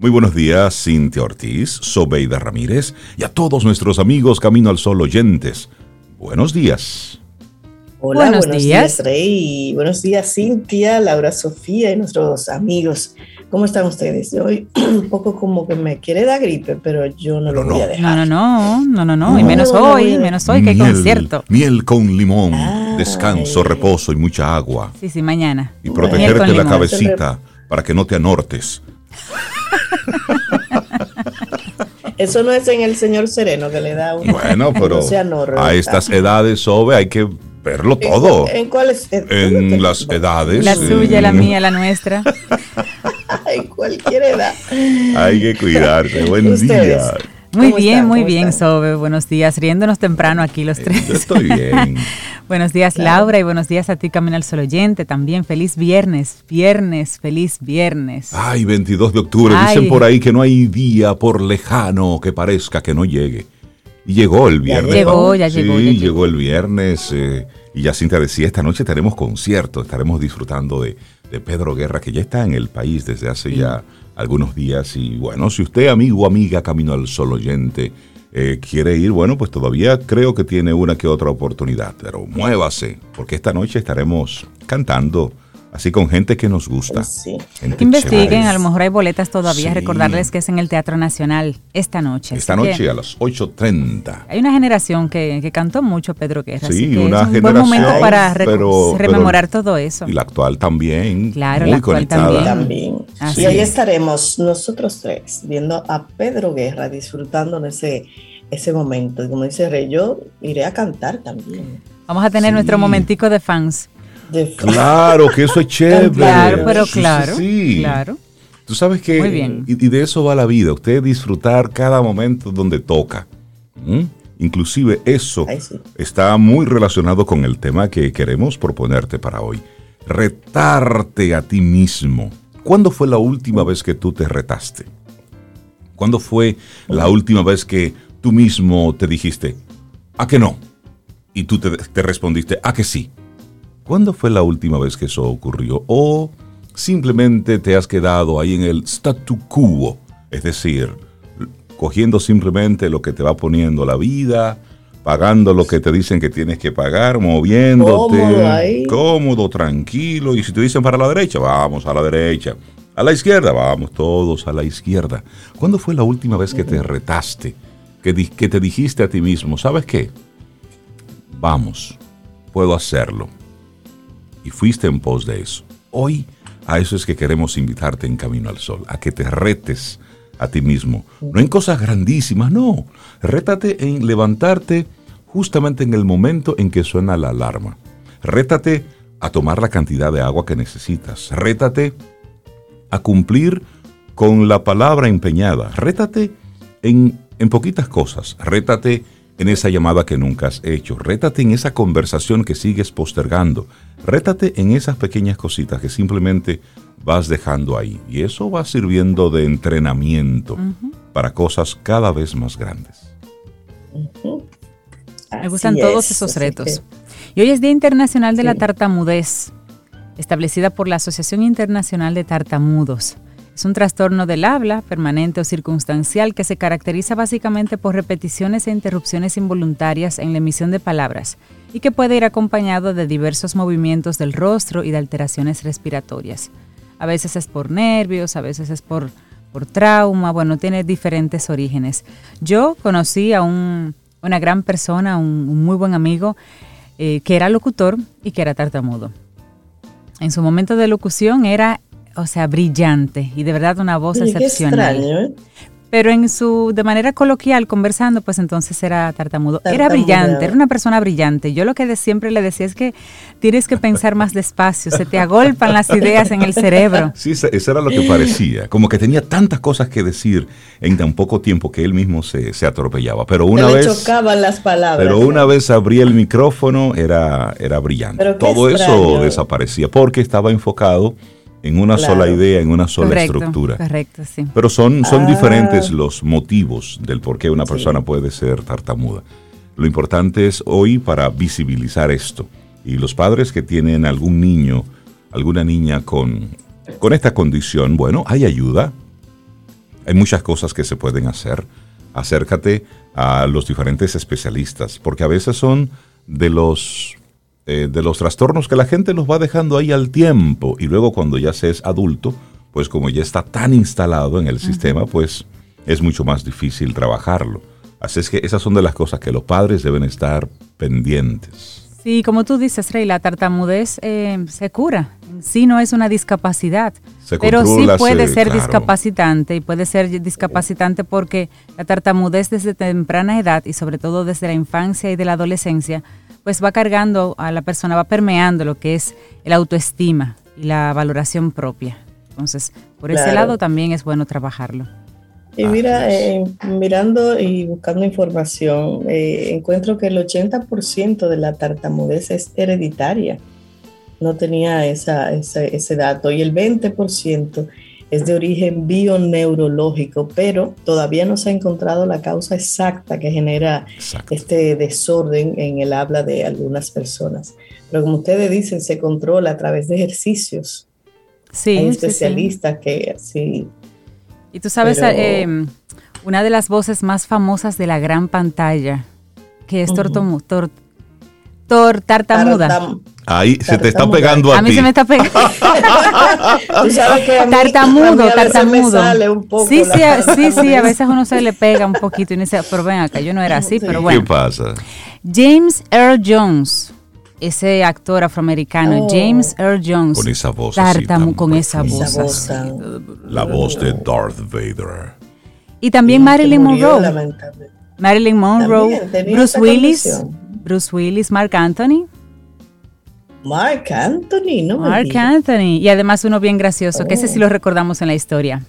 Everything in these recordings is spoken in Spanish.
Muy buenos días, Cintia Ortiz, Sobeida Ramírez y a todos nuestros amigos Camino al Sol oyentes. Buenos días. Hola, buenos, días. Rey. Buenos días, Cintia, Laura Sofía y nuestros amigos. ¿Cómo están ustedes? Hoy un poco como que me quiere dar gripe, pero yo no lo voy a dejar. No, no, no, no, no, y menos hoy, menos hoy que hay concierto. Miel con limón, descanso, reposo y mucha agua. Sí, sí, mañana. Y protegerte la cabecita para que no te anortes. Eso no es en el señor Sereno que le da un. Bueno, pero a estas edades, Sobe, hay que verlo todo. ¿En, cuáles? En las edades. La suya, la mía, la nuestra. en cualquier edad. Hay que cuidarse. Buen día. Muy bien, muy bien, Sobe. Buenos días. Riéndonos temprano aquí los tres. estoy bien. buenos días, Laura, y buenos días a ti, Camino al Sol Oyente. También feliz viernes, viernes, feliz viernes. Ay, 22 de octubre. Dicen por ahí que no hay día por lejano que parezca que no llegue. Y llegó el viernes. Ya llegó, ya llegó. Sí, llegó. el viernes. Eh, y ya Cintia decía, esta noche tenemos concierto, estaremos disfrutando de, Pedro Guerra, que ya está en el país desde hace ya algunos días. Y bueno, si usted, amigo o amiga, camino al sol oyente, eh, quiere ir, bueno, pues todavía creo que tiene una que otra oportunidad, pero muévase, porque esta noche estaremos cantando así con gente que nos gusta. Investiguen, a lo mejor hay boletas todavía. Recordarles que es en el Teatro Nacional esta noche. Esta noche a las 8.30. Hay una generación que, cantó mucho Pedro Guerra. Sí, una es un buen momento para rememorar todo eso. Y la actual también. Claro, la actual también. y ahí estaremos nosotros tres viendo a Pedro Guerra disfrutando de ese, ese momento. Y como dice Rey, yo iré a cantar también. Vamos a tener nuestro momentico de fans. Claro, que eso es chévere. Claro, pero claro. Sí, claro. Tú sabes que. Muy bien. Y, de eso va la vida. Usted disfrutar cada momento donde toca. Inclusive eso está muy relacionado con el tema que queremos proponerte para hoy. Retarte a ti mismo. ¿Cuándo fue la última vez que tú te retaste? ¿Cuándo fue la última vez que tú mismo te dijiste, a que no? Y tú te, te respondiste, a que sí. ¿Cuándo fue la última vez que eso ocurrió? ¿O simplemente te has quedado ahí en el statu quo? Es decir, cogiendo simplemente lo que te va poniendo la vida, pagando lo que te dicen que tienes que pagar, moviéndote, cómodo, tranquilo. Y si te dicen para la derecha, vamos a la derecha. A la izquierda, vamos todos a la izquierda. ¿Cuándo fue la última vez que te retaste? Que, que te dijiste a ti mismo, ¿sabes qué? Vamos, puedo hacerlo y fuiste en pos de eso. Hoy a eso es que queremos invitarte en Camino al Sol, a que te retes a ti mismo. No en cosas grandísimas, no. Rétate en levantarte justamente en el momento en que suena la alarma. Rétate a tomar la cantidad de agua que necesitas. Rétate a cumplir con la palabra empeñada. Rétate en, en poquitas cosas. Rétate en esa llamada que nunca has hecho. Rétate en esa conversación que sigues postergando. Rétate en esas pequeñas cositas que simplemente vas dejando ahí. Y eso va sirviendo de entrenamiento para cosas cada vez más grandes. Me gustan todos esos retos. Y hoy es Día Internacional de la Tartamudez, establecida por la Asociación Internacional de Tartamudos. Es un trastorno del habla, permanente o circunstancial, que se caracteriza básicamente por repeticiones e interrupciones involuntarias en la emisión de palabras y que puede ir acompañado de diversos movimientos del rostro y de alteraciones respiratorias. A veces es por nervios, a veces es por, por trauma, bueno, tiene diferentes orígenes. Yo conocí a una gran persona, un, muy buen amigo, eh, que era locutor y que era tartamudo. En su momento de locución era o sea, brillante y de verdad una voz excepcional. extraño, ¿eh? Pero en su, de manera coloquial, conversando, pues entonces era tartamudo. Era brillante, era una persona brillante. Yo lo que siempre le decía es que tienes que pensar más despacio, se te agolpan las ideas en el cerebro. Sí, eso era lo que parecía. Como que tenía tantas cosas que decir en tan poco tiempo que él mismo se, atropellaba. Pero una vez. chocaban las palabras. Pero una vez abría el micrófono, era, era brillante. Todo eso desaparecía porque estaba enfocado en una sola idea, en una sola estructura. Correcto, sí. Pero son, son ah. diferentes los motivos del por qué una persona puede ser tartamuda. Lo importante es hoy para visibilizar esto. Y los padres que tienen algún niño, alguna niña con, con esta condición, bueno, hay ayuda. hay muchas cosas que se pueden hacer. Acércate a los diferentes especialistas, porque a veces son de los, eh, de los trastornos que la gente los va dejando ahí al tiempo y luego cuando ya se es adulto, pues como ya está tan instalado en el sistema, pues es mucho más difícil trabajarlo. Así es que esas son de las cosas que los padres deben estar pendientes. Sí, como tú dices, Rey, la tartamudez eh, se cura. Sí, no es una discapacidad, pero sí puede ser discapacitante y puede ser discapacitante porque la tartamudez desde temprana edad y sobre todo desde la infancia y de la adolescencia, pues va cargando a la persona, va permeando lo que es el autoestima y la valoración propia. Entonces, por ese lado también es bueno trabajarlo. Y mira, eh, mirando y buscando información, eh, encuentro que el 80% de la tartamudez es hereditaria. No tenía esa, ese dato. Y el 20% es de origen bioneurológico, pero todavía no se ha encontrado la causa exacta que genera este desorden en el habla de algunas personas. Pero como ustedes dicen, se controla a través de ejercicios. Sí, Hay especialistas que sí y tú sabes, eh, una de las voces más famosas de la gran pantalla, que es uh tor, tartamuda. Ahí se te está pegando a, a mí se me está pegando. tartamudo, tartamudo. sí, sí, sí, sí, a veces uno se le pega un poquito y dice, pero ven acá, yo no era así, pero bueno. ¿Qué pasa? James Earl Jones ese actor afroamericano, oh. James Earl Jones. Con esa voz. con esa voz. La voz de Darth Vader. Y también Marilyn Monroe. Marilyn Monroe, Bruce Willis, Bruce Willis, Mark Anthony. Mark Anthony, ¿no? Mark Anthony. Y además uno bien gracioso, que ese sí lo oh. recordamos en la historia.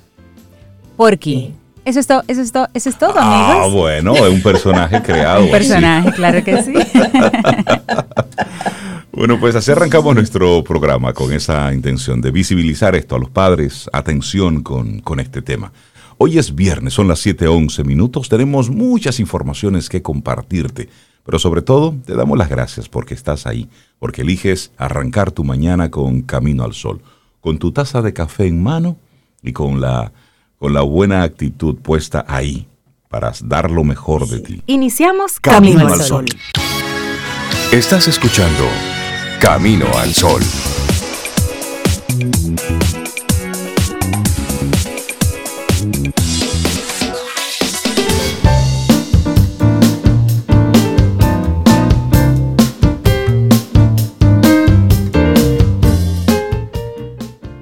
Porky. Eso es todo, eso es todo, eso es todo, ah, bueno, es un personaje creado. un personaje, claro que sí. bueno, pues así arrancamos nuestro programa con esa intención de visibilizar esto a los padres. Atención con, con este tema. Hoy es viernes, son las 7:11 minutos. Tenemos muchas informaciones que compartirte, pero sobre todo te damos las gracias porque estás ahí, porque eliges arrancar tu mañana con Camino al Sol, con tu taza de café en mano y con la con la buena actitud puesta ahí para dar lo mejor de ti. Iniciamos Camino, al Sol. Estás escuchando Camino al Sol.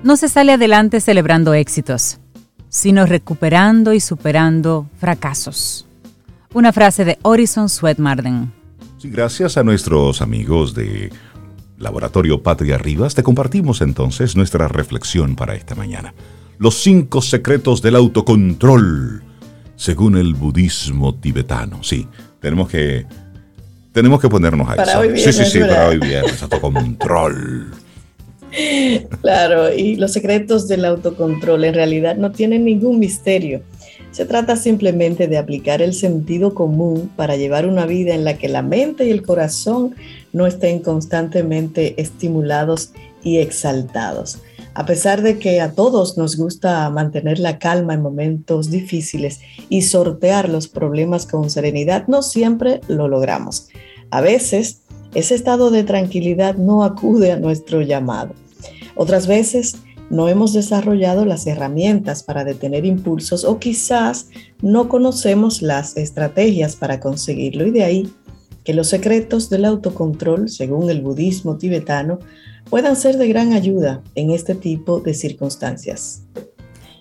No se sale adelante celebrando éxitos sino recuperando y superando fracasos. Una frase de Horizon Sweatmarden. Sí, gracias a nuestros amigos de Laboratorio Patria Rivas, te compartimos entonces nuestra reflexión para esta mañana. Los cinco secretos del autocontrol, según el budismo tibetano. Sí, tenemos que, tenemos que ponernos a eso. sí, sí, sí, para hoy viernes, autocontrol. Claro, y los secretos del autocontrol en realidad no tienen ningún misterio. Se trata simplemente de aplicar el sentido común para llevar una vida en la que la mente y el corazón no estén constantemente estimulados y exaltados. A pesar de que a todos nos gusta mantener la calma en momentos difíciles y sortear los problemas con serenidad, no siempre lo logramos. A veces ese estado de tranquilidad no acude a nuestro llamado. Otras veces no hemos desarrollado las herramientas para detener impulsos o quizás no conocemos las estrategias para conseguirlo y de ahí que los secretos del autocontrol, según el budismo tibetano, puedan ser de gran ayuda en este tipo de circunstancias.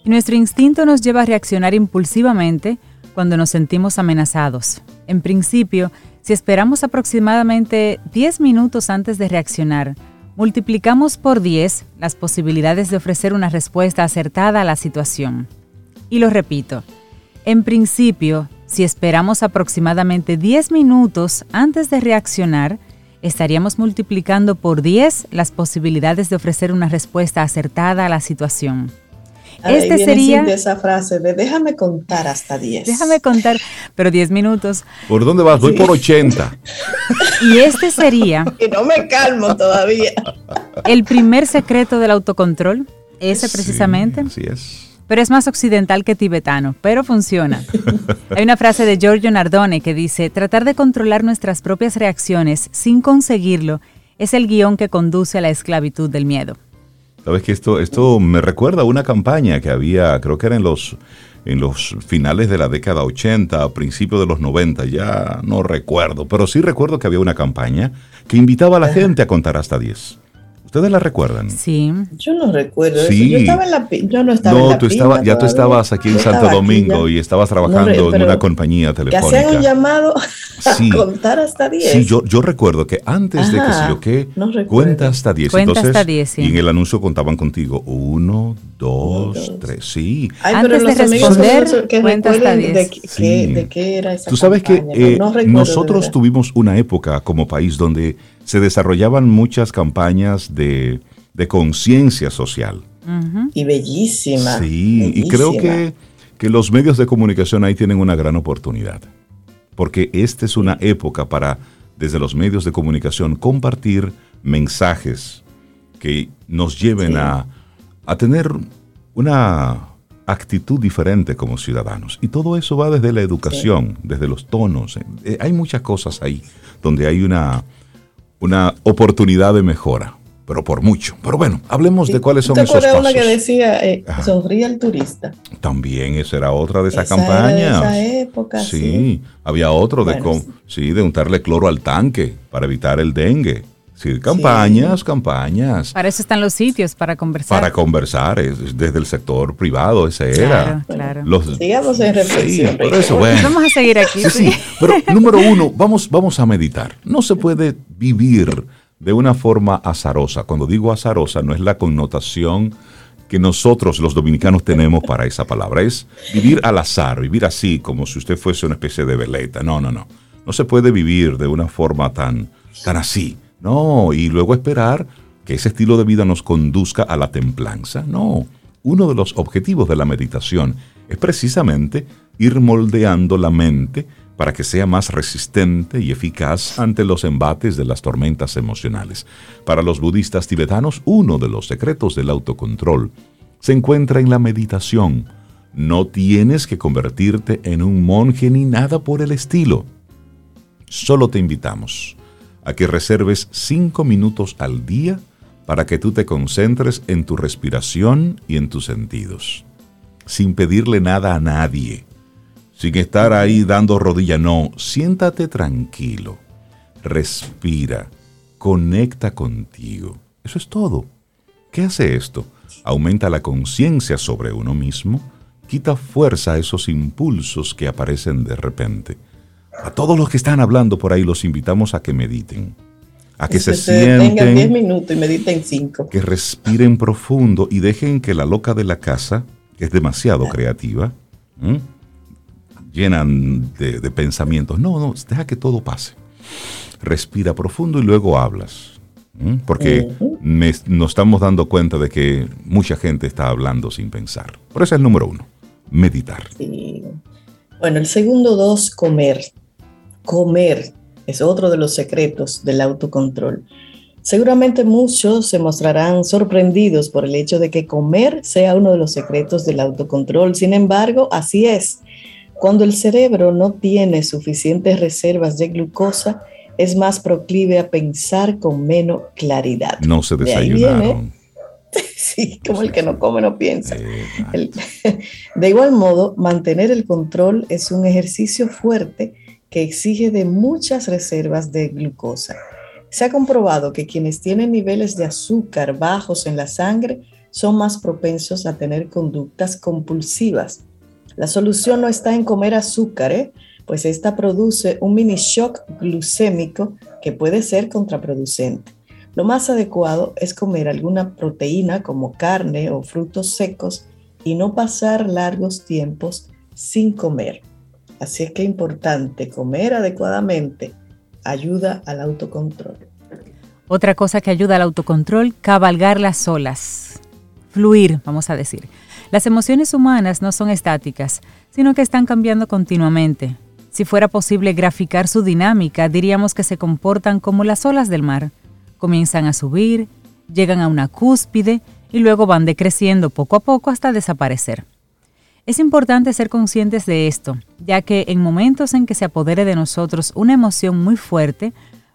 nuestro instinto nos lleva a reaccionar impulsivamente cuando nos sentimos amenazados. En principio, si esperamos aproximadamente 10 minutos antes de reaccionar, multiplicamos por 10 las posibilidades de ofrecer una respuesta acertada a la situación. Y lo repito, en principio, si esperamos aproximadamente 10 minutos antes de reaccionar, estaríamos multiplicando por 10 las posibilidades de ofrecer una respuesta acertada a la situación este sería esa frase de déjame contar hasta 10. Déjame contar, pero 10 minutos. ¿Por dónde vas? Voy por 80. Y este sería Y no me calmo todavía. El primer secreto del autocontrol, ese precisamente. Así es. pero es más occidental que tibetano, pero funciona. Hay una frase de Giorgio Nardone que dice, tratar de controlar nuestras propias reacciones sin conseguirlo es el guion que conduce a la esclavitud del miedo. Sabes que esto, esto me recuerda a una campaña que había, creo que era en los, en los finales de la década 80, a principios de los 90, ya no recuerdo, pero sí recuerdo que había una campaña que invitaba a la gente a contar hasta 10. ¿Ustedes la recuerdan? Sí. Yo no recuerdo. Sí. Yo, estaba en la, yo no estaba en la tú estaba, ya tú estabas aquí en Santo Domingo y estabas trabajando en una compañía telefónica. Que hacían un llamado a contar hasta 10. Sí, yo, yo recuerdo que antes de que se yo qué, cuenta hasta 10. Cuenta hasta 10, sí. Y en el anuncio contaban contigo. Uno, dos, tres. Sí. Ay, antes de responder, cuenta hasta 10. De, qué, de qué era esa Tú sabes que eh, nosotros tuvimos una época como país donde se desarrollaban muchas campañas de, conciencia social. Y bellísima. Sí, y creo que, que los medios de comunicación ahí tienen una gran oportunidad, porque esta es una época para, desde los medios de comunicación, compartir mensajes que nos lleven a, a tener una actitud diferente como ciudadanos. Y todo eso va desde la educación, desde los tonos. Eh, hay muchas cosas ahí donde hay una, una oportunidad de mejora, pero por mucho. Pero bueno, hablemos de cuáles son esos pasos. una que decía, eh, sonríe al turista. También esa era otra de esas campañas. esa época, sí, había otro de, sí, de untarle cloro al tanque para evitar el dengue. Sí, campañas, campañas. Para eso están los sitios, para conversar. Para conversar, desde el sector privado, ese era. Claro, Sigamos en reflexión. Vamos a seguir aquí. Sí, Pero número uno, vamos, vamos a meditar. No se puede vivir de una forma azarosa. Cuando digo azarosa, no es la connotación que nosotros los dominicanos tenemos para esa palabra. Es vivir al azar, vivir así, como si usted fuese una especie de veleta. No, no, no. No se puede vivir de una forma tan, tan así no, y luego esperar que ese estilo de vida nos conduzca a la templanza. No, uno de los objetivos de la meditación es precisamente ir moldeando la mente para que sea más resistente y eficaz ante los embates de las tormentas emocionales. Para los budistas tibetanos, uno de los secretos del autocontrol se encuentra en la meditación. No tienes que convertirte en un monje ni nada por el estilo. Solo te invitamos a que reserves cinco minutos al día para que tú te concentres en tu respiración y en tus sentidos, sin pedirle nada a nadie, sin estar ahí dando rodilla, no, siéntate tranquilo, respira, conecta contigo. Eso es todo. ¿Qué hace esto? Aumenta la conciencia sobre uno mismo, quita fuerza a esos impulsos que aparecen de repente a todos los que están hablando por ahí los invitamos a que mediten, a que se, sienten. Tengan 10 minutos y mediten 5. Que respiren profundo y dejen que la loca de la casa, que es demasiado creativa, llenan de, pensamientos. No, no, deja que todo pase. Respira profundo y luego hablas. Porque nos estamos dando cuenta de que mucha gente está hablando sin pensar. Por eso es el número uno, meditar. Bueno, el segundo dos, comer comer es otro de los secretos del autocontrol. Seguramente muchos se mostrarán sorprendidos por el hecho de que comer sea uno de los secretos del autocontrol. Sin embargo, así es. Cuando el cerebro no tiene suficientes reservas de glucosa, es más proclive a pensar con menos claridad. No se desayunaron. Sí, como el que no come no piensa. de igual modo, mantener el control es un ejercicio fuerte exige de muchas reservas de glucosa. Se ha comprobado que quienes tienen niveles de azúcar bajos en la sangre son más propensos a tener conductas compulsivas. La solución no está en comer azúcar, ¿eh? pues esta produce un mini shock glucémico que puede ser contraproducente. Lo más adecuado es comer alguna proteína como carne o frutos secos y no pasar largos tiempos sin comer. Así es que es importante comer adecuadamente ayuda al autocontrol. Otra cosa que ayuda al autocontrol, cabalgar las olas. Fluir, vamos a decir. Las emociones humanas no son estáticas, sino que están cambiando continuamente. Si fuera posible graficar su dinámica, diríamos que se comportan como las olas del mar. Comienzan a subir, llegan a una cúspide y luego van decreciendo poco a poco hasta desaparecer. Es importante ser conscientes de esto, ya que en momentos en que se apodere de nosotros una emoción muy fuerte,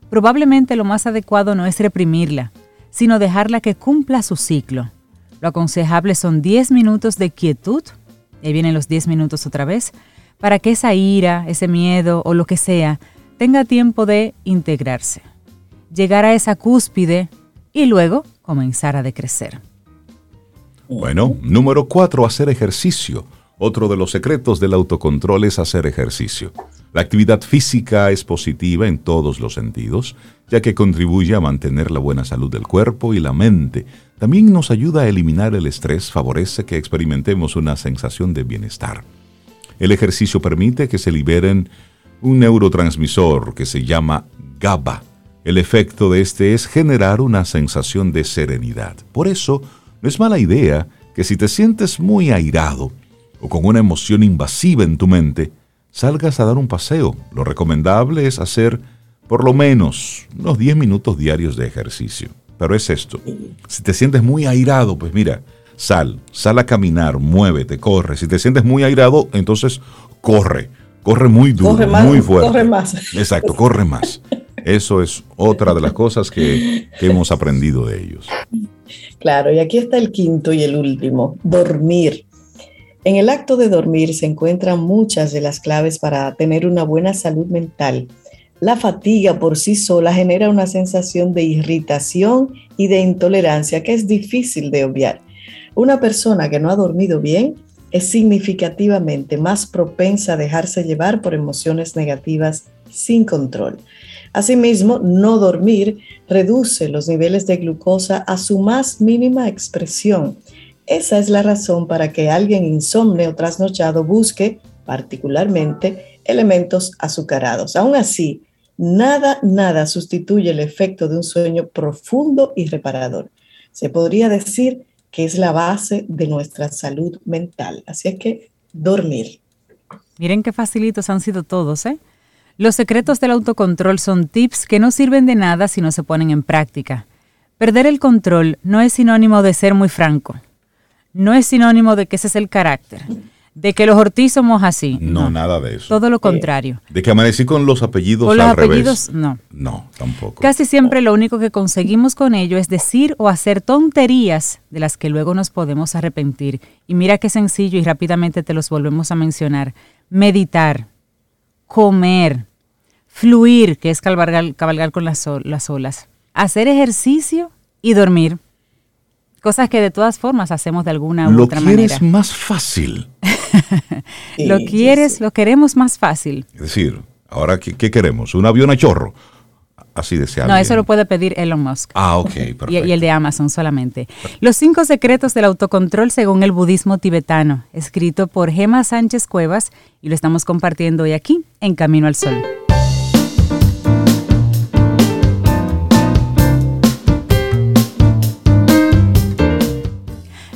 probablemente lo más adecuado no es reprimirla, sino dejarla que cumpla su ciclo. Lo aconsejable son 10 minutos de quietud, y ahí vienen los 10 minutos otra vez, para que esa ira, ese miedo o lo que sea tenga tiempo de integrarse, llegar a esa cúspide y luego comenzar a decrecer. Bueno, número 4, hacer ejercicio. Otro de los secretos del autocontrol es hacer ejercicio. La actividad física es positiva en todos los sentidos, ya que contribuye a mantener la buena salud del cuerpo y la mente. También nos ayuda a eliminar el estrés, favorece que experimentemos una sensación de bienestar. El ejercicio permite que se liberen un neurotransmisor que se llama GABA. El efecto de este es generar una sensación de serenidad. Por eso, no es mala idea que si te sientes muy airado, o con una emoción invasiva en tu mente, salgas a dar un paseo. Lo recomendable es hacer por lo menos unos 10 minutos diarios de ejercicio. Pero es esto. Si te sientes muy airado, pues mira, sal, sal a caminar, muévete, corre. Si te sientes muy airado, entonces corre. Corre muy duro, muy fuerte. Corre más. Exacto, corre más. Eso es otra de las cosas que, que hemos aprendido de ellos. Claro, y aquí está el quinto y el último, dormir. En el acto de dormir se encuentran muchas de las claves para tener una buena salud mental. La fatiga por sí sola genera una sensación de irritación y de intolerancia que es difícil de obviar. Una persona que no ha dormido bien es significativamente más propensa a dejarse llevar por emociones negativas sin control. Asimismo, no dormir reduce los niveles de glucosa a su más mínima expresión esa es la razón para que alguien insomne o trasnochado busque particularmente elementos azucarados. Aún así, nada, nada sustituye el efecto de un sueño profundo y reparador. Se podría decir que es la base de nuestra salud mental. Así es que dormir. Miren qué facilitos han sido todos, ¿eh? Los secretos del autocontrol son tips que no sirven de nada si no se ponen en práctica. Perder el control no es sinónimo de ser muy franco no es sinónimo de que ese es el carácter. De que los Ortiz somos así. No, nada de eso. Todo lo contrario. De que amanecí con los apellidos con los apellidos, no. No, tampoco. Casi siempre lo único que conseguimos con ello es decir o hacer tonterías de las que luego nos podemos arrepentir. Y mira qué sencillo y rápidamente te los volvemos a mencionar. Meditar, comer, fluir, que es cabalgar, cabalgar con las, las olas, hacer ejercicio y dormir. Cosas que de todas formas hacemos de alguna u otra manera. Lo quieres más fácil. lo quieres, lo queremos más fácil. Es decir, ahora, ¿qué, queremos? ¿Un avión a chorro? Así desea. No, eso lo puede pedir Elon Musk. Ah, ok, perfecto. Y, y, el de Amazon solamente. Los cinco secretos del autocontrol según el budismo tibetano, escrito por Gema Sánchez Cuevas, y lo estamos compartiendo hoy aquí, en Camino al Sol.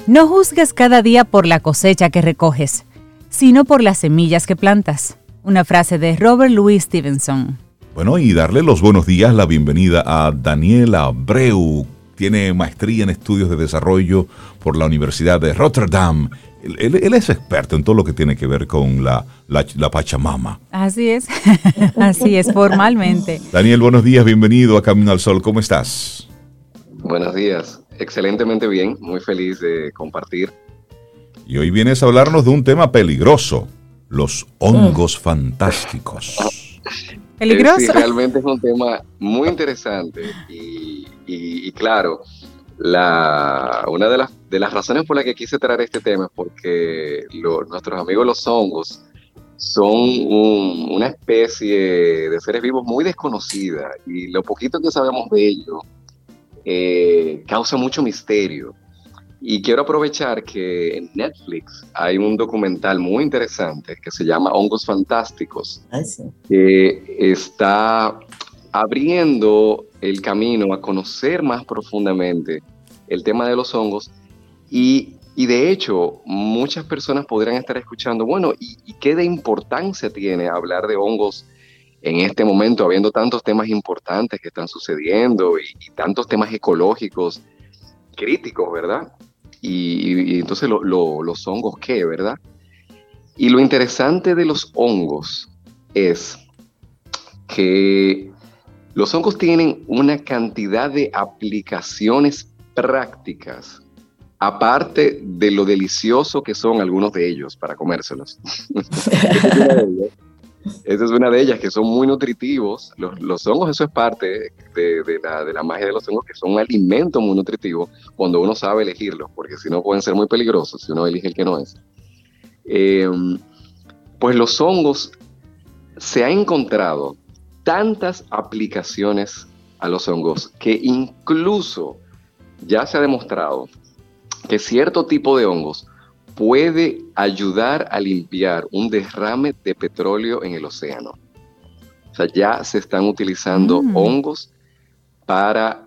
No juzgues cada día por la cosecha que recoges, sino por las semillas que plantas. Una frase de Robert Louis Stevenson. Bueno, y darle los buenos días, la bienvenida a Daniela Abreu. Tiene maestría en estudios de desarrollo por la Universidad de Rotterdam. Él, es experto en todo lo que tiene que ver con la, la, la Pachamama. Así es, así es, formalmente. Daniel, buenos días, bienvenido a Camino al Sol. ¿Cómo estás? Buenos días. Excelentemente bien, muy feliz de compartir. Y hoy vienes a hablarnos de un tema peligroso, los hongos fantásticos. ¿Peligroso? Sí, realmente es un tema muy interesante y, claro, la, una de las, de las razones por las que quise traer este tema es porque nuestros amigos los hongos son una especie de seres vivos muy desconocida y lo poquito que sabemos de ellos eh, causa mucho misterio. Y quiero aprovechar que en Netflix hay un documental muy interesante que se llama Hongos Fantásticos, que está abriendo el camino a conocer más profundamente el tema de los hongos y, de hecho muchas personas podrían estar escuchando, bueno, ¿y, ¿y, qué de importancia tiene hablar de hongos en este momento, habiendo tantos temas importantes que están sucediendo y, tantos temas ecológicos críticos, ¿verdad? Y, entonces los hongos, ¿qué, verdad? Y lo interesante de los hongos es que los hongos tienen una cantidad de aplicaciones prácticas, aparte de lo delicioso que son algunos de ellos para comérselos. Esa es una de ellas, que son muy nutritivos. Los, hongos, eso es parte de, la, magia de los hongos, que son un alimento muy nutritivo cuando uno sabe elegirlos, porque si no pueden ser muy peligrosos si uno elige el que no es. Eh, pues los hongos se ha encontrado tantas aplicaciones a los hongos que incluso ya se ha demostrado que cierto tipo de hongos puede ayudar a limpiar un derrame de petróleo en el océano. O sea, ya se están utilizando mm. hongos para,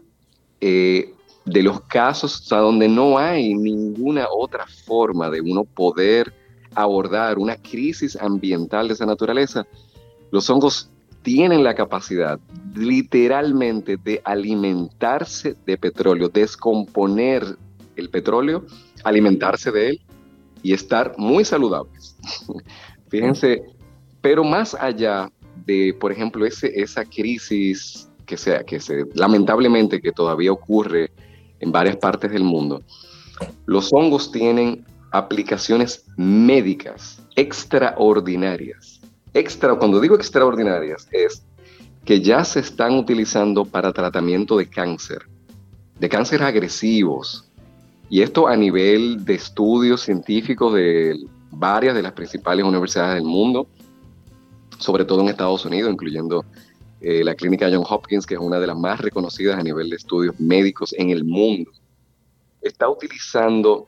eh, de los casos donde no hay ninguna otra forma de uno poder abordar una crisis ambiental de esa naturaleza, los hongos tienen la capacidad literalmente de alimentarse de petróleo, descomponer el petróleo, alimentarse de él y estar muy saludables. Fíjense, pero más allá de, por ejemplo, ese, esa crisis que, sea, que se, lamentablemente que todavía ocurre en varias partes del mundo, los hongos tienen aplicaciones médicas extraordinarias. Extra, cuando digo extraordinarias, es que ya se están utilizando para tratamiento de cáncer, de cáncer agresivos, y esto a nivel de estudios científicos de varias de las principales universidades del mundo, sobre todo en Estados Unidos, incluyendo eh, la clínica John Hopkins, que es una de las más reconocidas a nivel de estudios médicos en el mundo. Está utilizando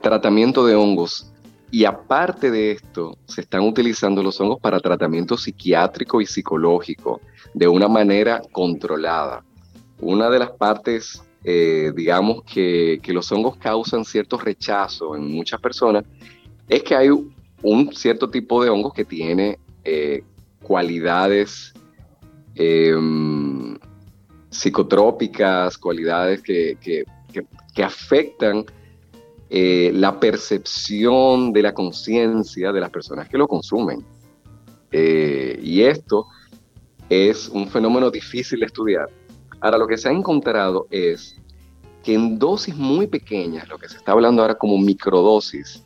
tratamiento de hongos y aparte de esto, se están utilizando los hongos para tratamiento psiquiátrico y psicológico de una manera controlada. Una de las partes eh, digamos, que, los hongos causan cierto rechazo en muchas personas, es que hay un cierto tipo de hongos que tiene eh, cualidades em, psicotrópicas, cualidades que, afectan eh, la percepción de la conciencia de las personas que lo consumen. y esto es un fenómeno difícil de estudiar Ahora, lo que se ha encontrado es que en dosis muy pequeñas, lo que se está hablando ahora como microdosis,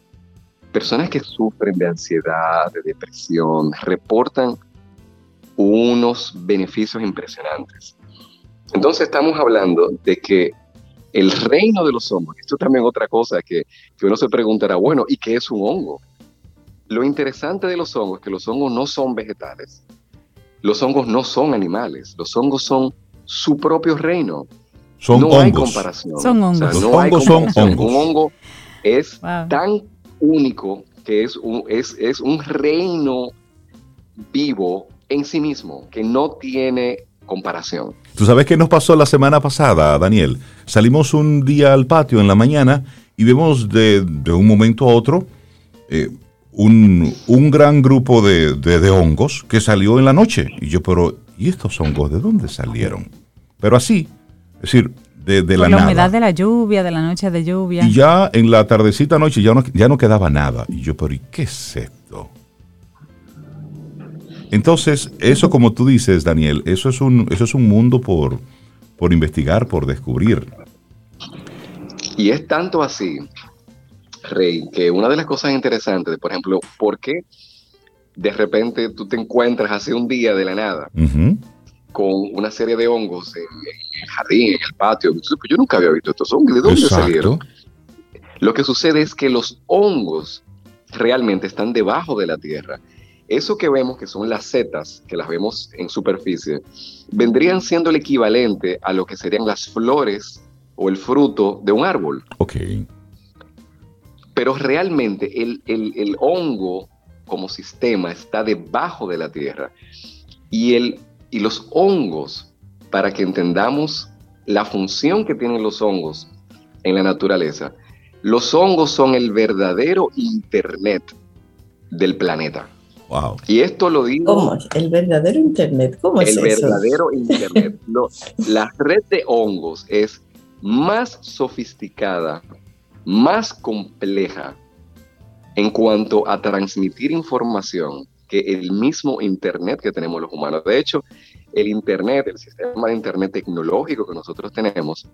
personas que sufren de ansiedad, de depresión, reportan unos beneficios impresionantes. Entonces estamos hablando de que el reino de los hongos, esto también es otra cosa que, que uno se preguntará, bueno, ¿y qué es un hongo? Lo interesante de los hongos es que los hongos no son vegetales, los hongos no son animales, los hongos son su propio reino. Son no hongos. hay comparación. Son hongos. Los hongos son hongos. Un hongo es tan único que es un, es, es un reino vivo en sí mismo, que no tiene comparación. ¿Tú sabes qué nos pasó la semana pasada, Daniel? Salimos un día al patio en la mañana y vemos de, de un momento a otro eh, un, un, gran grupo de, de, de, hongos que salió en la noche. Y yo, pero ¿y estos hongos de dónde salieron? Pero así, es decir, de, de la, la humedad de la lluvia, de la noche de lluvia. Y ya en la tardecita noche ya no, ya no quedaba nada. Y yo, pero ¿y qué es esto? Entonces, eso como tú dices, Daniel, eso es un, eso es un mundo por, por investigar, por descubrir. Y es tanto así, Rey, que una de las cosas interesantes, por ejemplo, ¿por qué de repente tú te encuentras hace un día de la nada con una serie de hongos en, el jardín, en el patio. Yo nunca había visto estos hongos. ¿De dónde salieron? Lo que sucede es que los hongos realmente están debajo de la tierra. Eso que vemos, que son las setas, que las vemos en superficie, vendrían siendo el equivalente a lo que serían las flores o el fruto de un árbol. Ok. Pero realmente el, el, el hongo como sistema está debajo de la tierra. Y, el, y los hongos, para que entendamos la función que tienen los hongos en la naturaleza, los hongos son el verdadero Internet del planeta. Wow. Y esto lo digo. ¿Cómo? ¿El verdadero Internet? ¿Cómo es el verdadero Internet. la red de hongos es más sofisticada, más compleja en cuanto a transmitir información que el mismo Internet que tenemos los humanos. De hecho, el Internet, el sistema de Internet tecnológico que nosotros tenemos,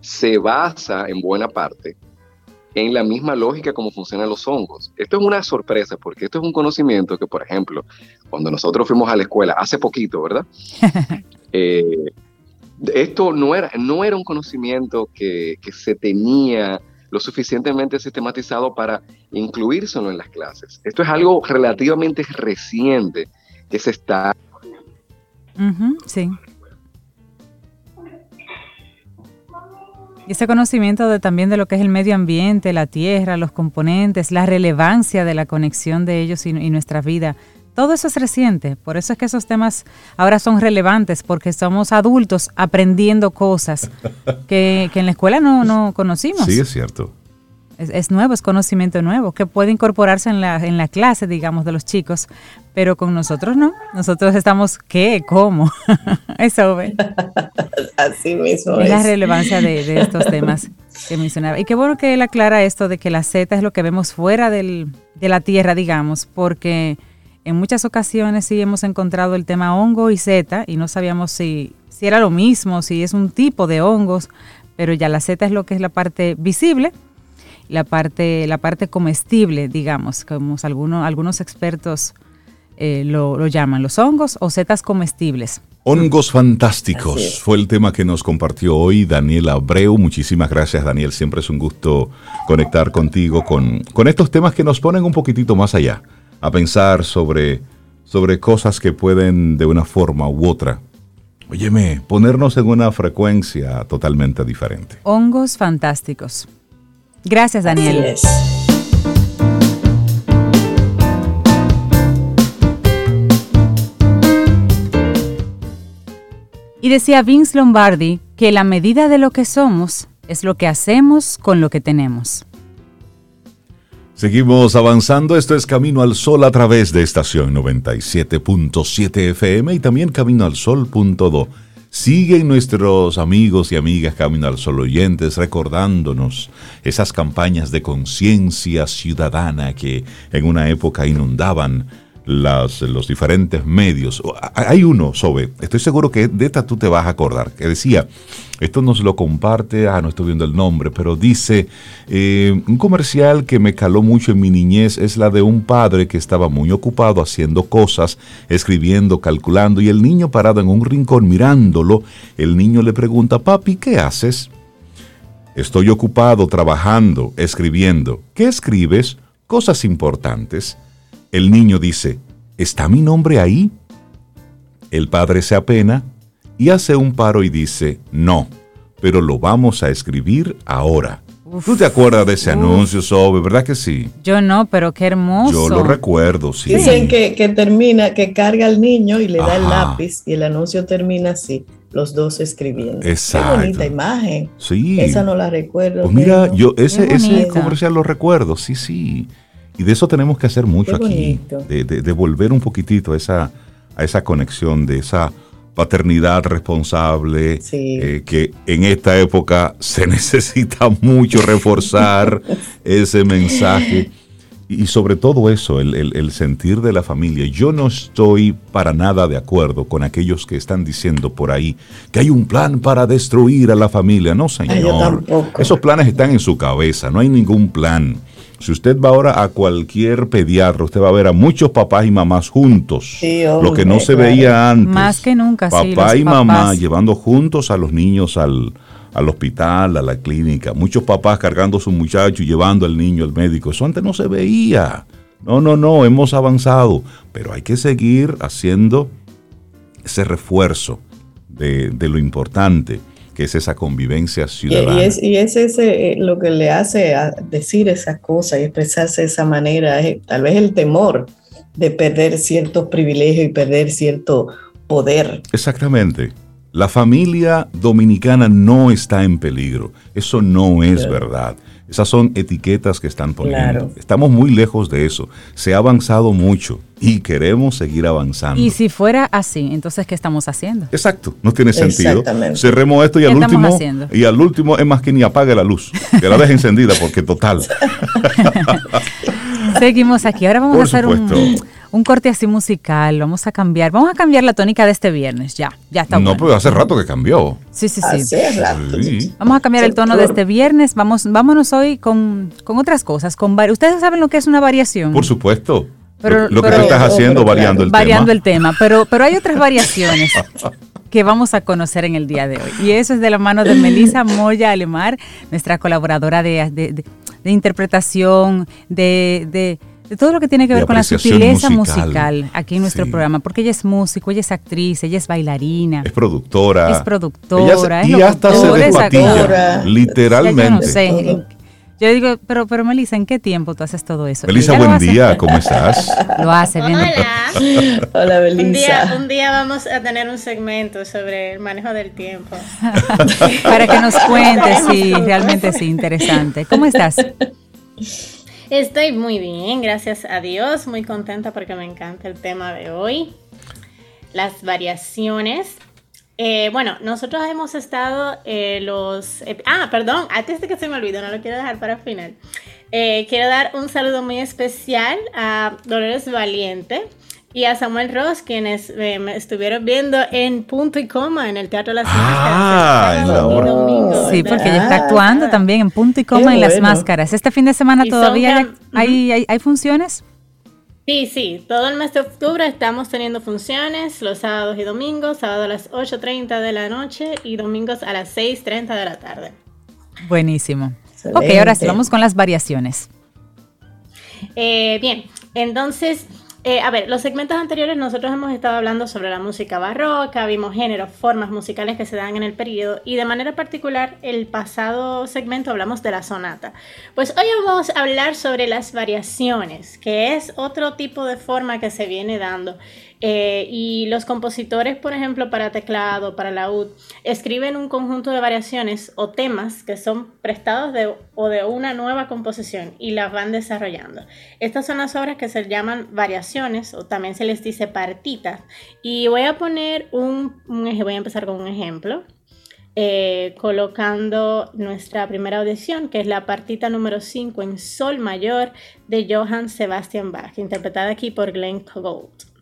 se basa en buena parte en la misma lógica como funcionan los hongos. Esto es una sorpresa porque esto es un conocimiento que, por ejemplo, cuando nosotros fuimos a la escuela hace poquito, ¿verdad? Eh, esto no era, no era un conocimiento que, que se tenía lo suficientemente sistematizado para incluírselo en las clases. Esto es algo relativamente reciente que se está... sí. Y ese conocimiento de, también de lo que es el medio ambiente, la tierra, los componentes, la relevancia de la conexión de ellos y, nuestra vida, todo eso es reciente. Por eso es que esos temas ahora son relevantes, porque somos adultos aprendiendo cosas que, en la escuela no, no conocimos. Sí, es cierto. Es, nuevo, es conocimiento nuevo, que puede incorporarse en la, en la clase, digamos, de los chicos, pero con nosotros no. Nosotros estamos, ¿qué? ¿Cómo? Eso, ¿ve? Así mismo. Es, la relevancia de, estos temas que mencionaba. Y qué bueno que él aclara esto de que la Z es lo que vemos fuera del, de la Tierra, digamos, porque en muchas ocasiones sí hemos encontrado el tema hongo y Z y no sabíamos si, si era lo mismo, si es un tipo de hongos, pero ya la Z es lo que es la parte visible la parte, la parte comestible, digamos, como algunos, algunos expertos eh, lo, llaman, los hongos o setas comestibles. Hongos fantásticos fue el tema que nos compartió hoy Daniel Abreu. Muchísimas gracias Daniel, siempre es un gusto conectar contigo con, con estos temas que nos ponen un poquitito más allá, a pensar sobre, sobre cosas que pueden de una forma u otra Óyeme, ponernos en una frecuencia totalmente diferente. Hongos fantásticos. Gracias, Daniel. Y decía Vince Lombardi que la medida de lo que somos es lo que hacemos con lo que tenemos. Seguimos avanzando, esto es Camino al Sol a través de estación 97.7 FM y también Camino al Sol.do. Siguen nuestros amigos y amigas Camino al Sol oyentes recordándonos esas campañas de conciencia ciudadana que en una época inundaban las, los diferentes medios. Hay uno, Sobe, estoy seguro que de esta tú te vas a acordar, que decía, esto nos lo comparte, ah, no estoy viendo el nombre, pero dice, eh, un comercial que me caló mucho en mi niñez es la de un padre que estaba muy ocupado haciendo cosas, escribiendo, calculando, y el niño parado en un rincón mirándolo, el niño le pregunta, papi, ¿qué haces? Estoy ocupado trabajando, escribiendo. ¿Qué escribes? Cosas importantes. El niño dice, ¿está mi nombre ahí? El padre se apena y hace un paro y dice, no, pero lo vamos a escribir ahora. ¿Tú te acuerdas de ese anuncio, Sobe? ¿Verdad que sí? Yo no, pero qué hermoso. Yo lo recuerdo, sí. Dicen que, que termina, que carga al niño y le da el lápiz y el anuncio termina así, los dos escribiendo. Exacto. Qué bonita imagen. Sí. Esa no la recuerdo. Pues mira, yo ese, ese comercial lo recuerdo, sí, sí. Y de eso tenemos que hacer mucho aquí, de, volver un poquitito a esa, a esa conexión, de esa paternidad responsable, eh, que en esta época se necesita mucho reforzar ese mensaje. Y sobre todo eso, el, el, sentir de la familia. Yo no estoy para nada de acuerdo con aquellos que están diciendo por ahí que hay un plan para destruir a la familia. No, señor. Esos planes están en su cabeza, no hay ningún plan. Si usted va ahora a cualquier pediatra, usted va a ver a muchos papás y mamás juntos. lo que no se veía antes. Más que nunca, Papá y mamá llevando juntos a los niños al, hospital, a la clínica. Muchos papás cargando a su muchacho y llevando al niño al médico. Eso antes no se veía. No, no, no, hemos avanzado. Pero hay que seguir haciendo ese refuerzo de, de lo importante que es esa convivencia ciudadana. Y, es, y es, ese eh, lo que le hace a decir esas cosas y expresarse de esa manera, es tal vez el temor de perder ciertos privilegios y perder cierto poder. Exactamente. La familia dominicana no está en peligro. Eso no es verdad. Esas son etiquetas que están poniendo. Estamos muy lejos de eso. Se ha avanzado mucho y queremos seguir avanzando. Y si fuera así, entonces ¿qué estamos haciendo? Exacto, no tiene sentido. Cerremos esto y al último y al último es más que ni apague la luz, que la deje encendida porque total. Seguimos aquí. Ahora vamos a hacer un, un, corte así musical. Vamos a cambiar. Vamos a cambiar la tónica de este viernes. Ya, ya está. No, pero hace rato que cambió. Sí, sí, sí. Vamos a cambiar el tono de este viernes. Vamos, vámonos hoy con, con otras cosas. Con Ustedes saben lo que es una variación. Por supuesto. Pero, lo, que tú estás haciendo variando el tema. Variando el tema, pero, pero hay otras variaciones que vamos a conocer en el día de hoy. Y eso es de la mano de Melissa Moya Alemar, nuestra colaboradora de, interpretación, de, todo lo que tiene que ver con la sutileza musical. aquí en nuestro programa, porque ella es músico, ella es actriz, ella es bailarina. Es productora. Es productora. y hasta se despatilla, literalmente. no sé, yo digo, pero, pero Melissa, ¿en qué tiempo tú haces todo eso? Melissa, buen día, ¿cómo estás? Lo hace bien. Hola. Hola, Melissa. Un día, un día vamos a tener un segmento sobre el manejo del tiempo. Para que nos cuentes si realmente es interesante. ¿Cómo estás? Estoy muy bien, gracias a Dios, muy contenta porque me encanta el tema de hoy. Las variaciones eh, bueno, nosotros hemos estado eh, los... ah, perdón, antes de que se me olvide, no lo quiero dejar para el final. Eh, quiero dar un saludo muy especial a Dolores Valiente y a Samuel Ross, quienes me estuvieron viendo en punto y coma en el Teatro Las ah, Máscaras. sí, porque ella está actuando también en punto y coma en Las Máscaras. Este fin de semana todavía hay, hay funciones. Sí, sí, todo el mes de octubre estamos teniendo funciones los sábados y domingos, sábado a las 8.30 de la noche y domingos a las 6.30 de la tarde. Buenísimo. Ok, ahora sí, vamos con las variaciones. Eh, bien, entonces eh, a ver, los segmentos anteriores nosotros hemos estado hablando sobre la música barroca, vimos géneros, formas musicales que se dan en el periodo y de manera particular el pasado segmento hablamos de la sonata. Pues hoy vamos a hablar sobre las variaciones, que es otro tipo de forma que se viene dando eh, y los compositores, por ejemplo, para teclado, para laúd, escriben un conjunto de variaciones o temas que son prestados de, o de una nueva composición y las van desarrollando. Estas son las obras que se llaman variaciones o también se les dice partitas. Y voy a poner un, voy a empezar con un ejemplo. Eh, colocando nuestra primera audición, que es la partita número 5 en Sol mayor de Johann Sebastian Bach, interpretada aquí por Glenn Gould.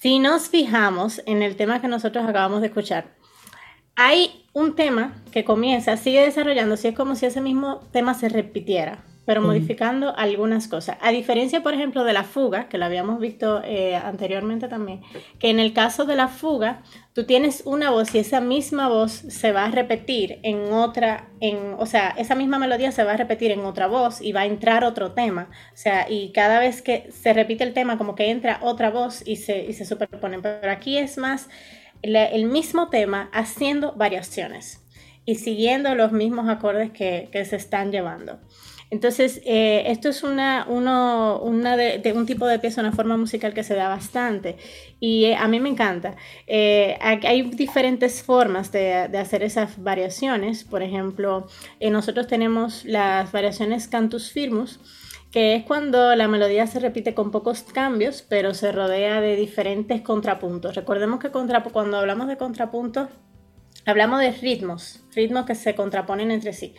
Si nos fijamos en el tema que nosotros acabamos de escuchar, hay un tema que comienza, sigue desarrollando, si es como si ese mismo tema se repitiera, pero modificando algunas cosas. A diferencia, por ejemplo, de la fuga, que lo habíamos visto eh, anteriormente también, que en el caso de la fuga, tú tienes una voz y esa misma voz se va a repetir en otra, en, o sea, esa misma melodía se va a repetir en otra voz y va a entrar otro tema. O sea, y cada vez que se repite el tema, como que entra otra voz y se, y se superponen. Pero aquí es más el mismo tema haciendo variaciones y siguiendo los mismos acordes que, se están llevando. Entonces, eh, esto es una, uno, de, un tipo de pieza, una forma musical que se da bastante y eh, a mí me encanta. Eh, hay diferentes formas de, hacer esas variaciones. Por ejemplo, nosotros tenemos las variaciones cantus firmus, que es cuando la melodía se repite con pocos cambios, pero se rodea de diferentes contrapuntos. Recordemos que cuando hablamos de contrapuntos, hablamos de ritmos, ritmos que se contraponen entre sí.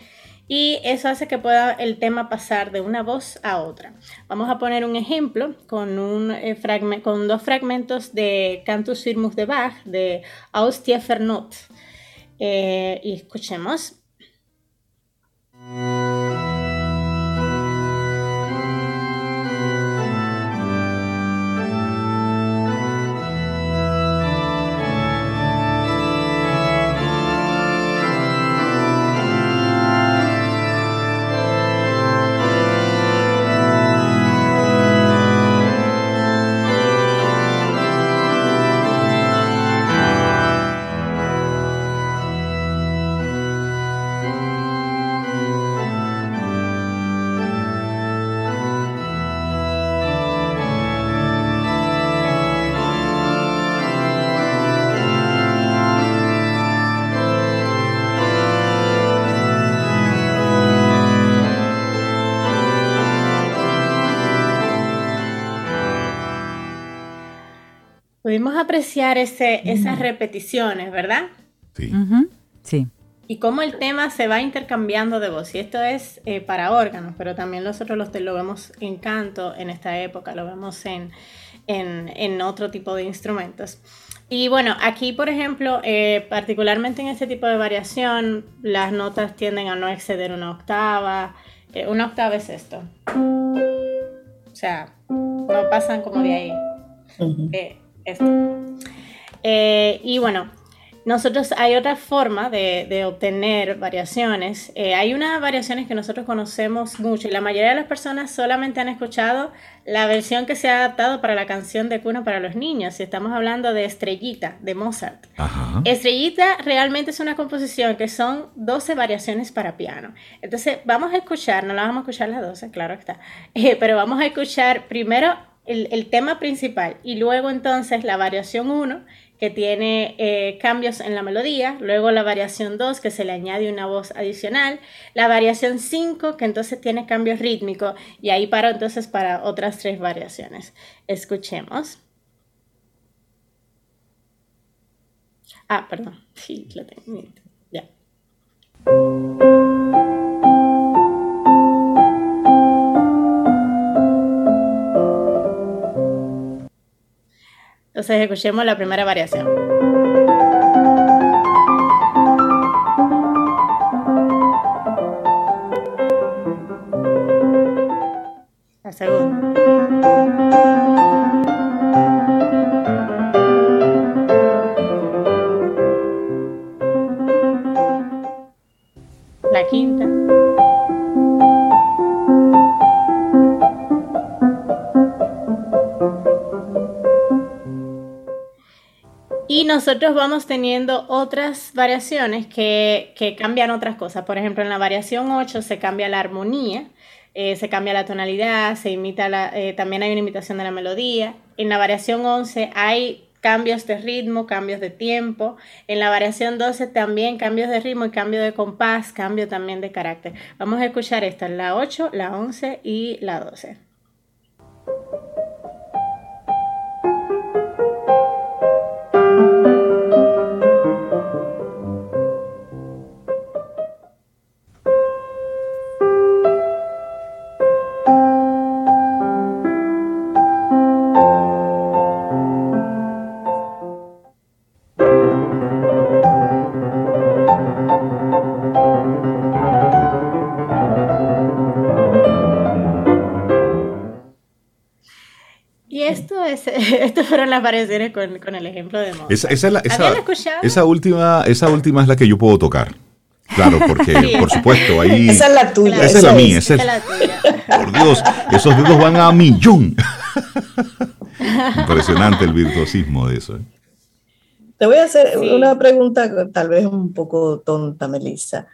Y eso hace que pueda el tema pasar de una voz a otra. Vamos a poner un ejemplo con, un, eh, con dos fragmentos de Cantus Firmus de Bach, de Austia Fernot. Eh, y escuchemos. Apreciar ese, esas repeticiones, ¿verdad? Sí. Sí. Y cómo el tema se va intercambiando de voz. Y esto es eh, para órganos, pero también nosotros los, lo vemos en canto en esta época, lo vemos en, en, otro tipo de instrumentos. Y bueno, aquí por ejemplo, eh, particularmente en este tipo de variación, las notas tienden a no exceder una octava. Eh, una octava es esto. O sea, no pasan como de ahí. Esto. y bueno, nosotros hay otra forma de, obtener variaciones. Eh, hay unas variaciones que nosotros conocemos mucho y la mayoría de las personas solamente han escuchado la versión que se ha adaptado para la canción de cuna para los niños. Y estamos hablando de Estrellita, de Mozart. Estrellita realmente es una composición que son 12 variaciones para piano. Entonces vamos a escuchar, no la vamos a escuchar las 12, claro está, eh, pero vamos a escuchar primero el, tema principal y luego entonces la variación 1 que tiene eh, cambios en la melodía, luego la variación 2 que se le añade una voz adicional, la variación 5 que entonces tiene cambios rítmicos y ahí paro entonces para otras tres variaciones. Escuchemos. Ah, perdón, sí, lo tengo. Ya. Entonces escuchemos la primera variación. La segunda. Nosotros vamos teniendo otras variaciones que, cambian otras cosas. Por ejemplo, en la variación 8 se cambia la armonía, eh, se cambia la tonalidad, se imita la, eh, también hay una imitación de la melodía. En la variación 11 hay cambios de ritmo, cambios de tiempo. En la variación 12 también cambios de ritmo y cambio de compás, cambio también de carácter. Vamos a escuchar estas, la 8, la 11 y la 12. Las variaciones con, el ejemplo de Mozart. Esa, esa, última, esa última es la que yo puedo tocar. Claro, porque por supuesto ahí... Esa es la tuya. esa es la mía. Esa es, la tuya. Por Dios, esos dedos van a millón. Impresionante el virtuosismo de eso. ¿eh? Te voy a hacer una pregunta tal vez un poco tonta, Melissa.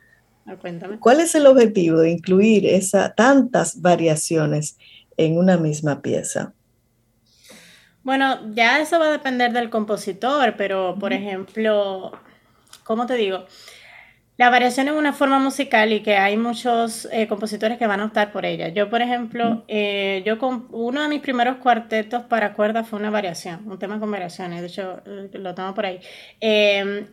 Cuéntame. ¿Cuál es el objetivo de incluir esa, tantas variaciones en una misma pieza? Bueno, ya eso va a depender del compositor, pero por ejemplo, ¿cómo te digo? La variación es una forma musical y que hay muchos eh, compositores que van a optar por ella. Yo, por ejemplo, eh, yo con uno de mis primeros cuartetos para cuerdas fue una variación, un tema con variaciones, de hecho eh, lo tengo por ahí.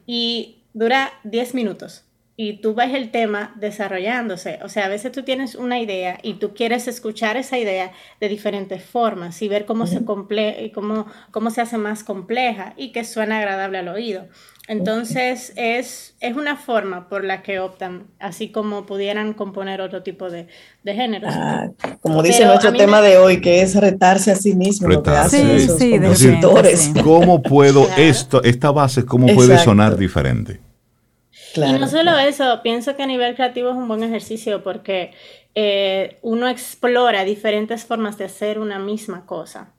y dura 10 minutos y tú ves el tema desarrollándose. O sea, a veces tú tienes una idea y tú quieres escuchar esa idea de diferentes formas y ver cómo, se, comple cómo, cómo se hace más compleja y que suena agradable al oído. Entonces, es, es una forma por la que optan, así como pudieran componer otro tipo de, de géneros. Ah, como dice nuestro tema de hoy, que es retarse a sí mismo, lo que hacen esos compositores. ¿Cómo puedo esto, esta base, cómo puede sonar diferente? Y no solo eso, pienso que a nivel creativo es un buen ejercicio porque eh, uno explora diferentes formas de hacer una misma cosa.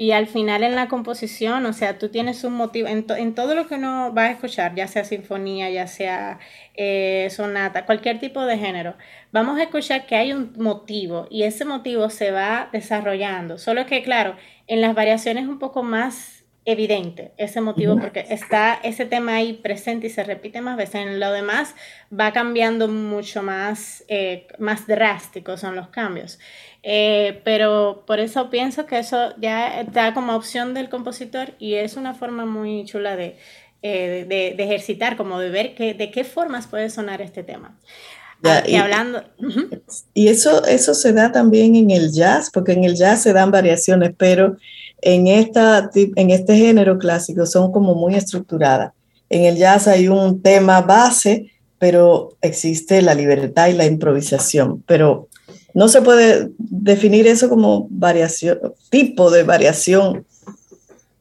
Y al final en la composición, o sea, tú tienes un motivo, en, todo lo que uno va a escuchar, ya sea sinfonía, ya sea eh, sonata, cualquier tipo de género, vamos a escuchar que hay un motivo y ese motivo se va desarrollando. Solo que, claro, en las variaciones un poco más evidente ese motivo porque está ese tema ahí presente y se repite más veces. En lo demás va cambiando mucho más, eh, más drásticos son los cambios. Eh, pero por eso pienso que eso ya da como opción del compositor y es una forma muy chula de, eh, de, ejercitar, como de ver que, de qué formas puede sonar este tema. Ah, y, hablando. Y eso, eso se da también en el jazz, porque en el jazz se dan variaciones, pero en, esta, en este género clásico son como muy estructuradas. En el jazz hay un tema base, pero existe la libertad y la improvisación. Pero no se puede definir eso como variación, tipo de variación.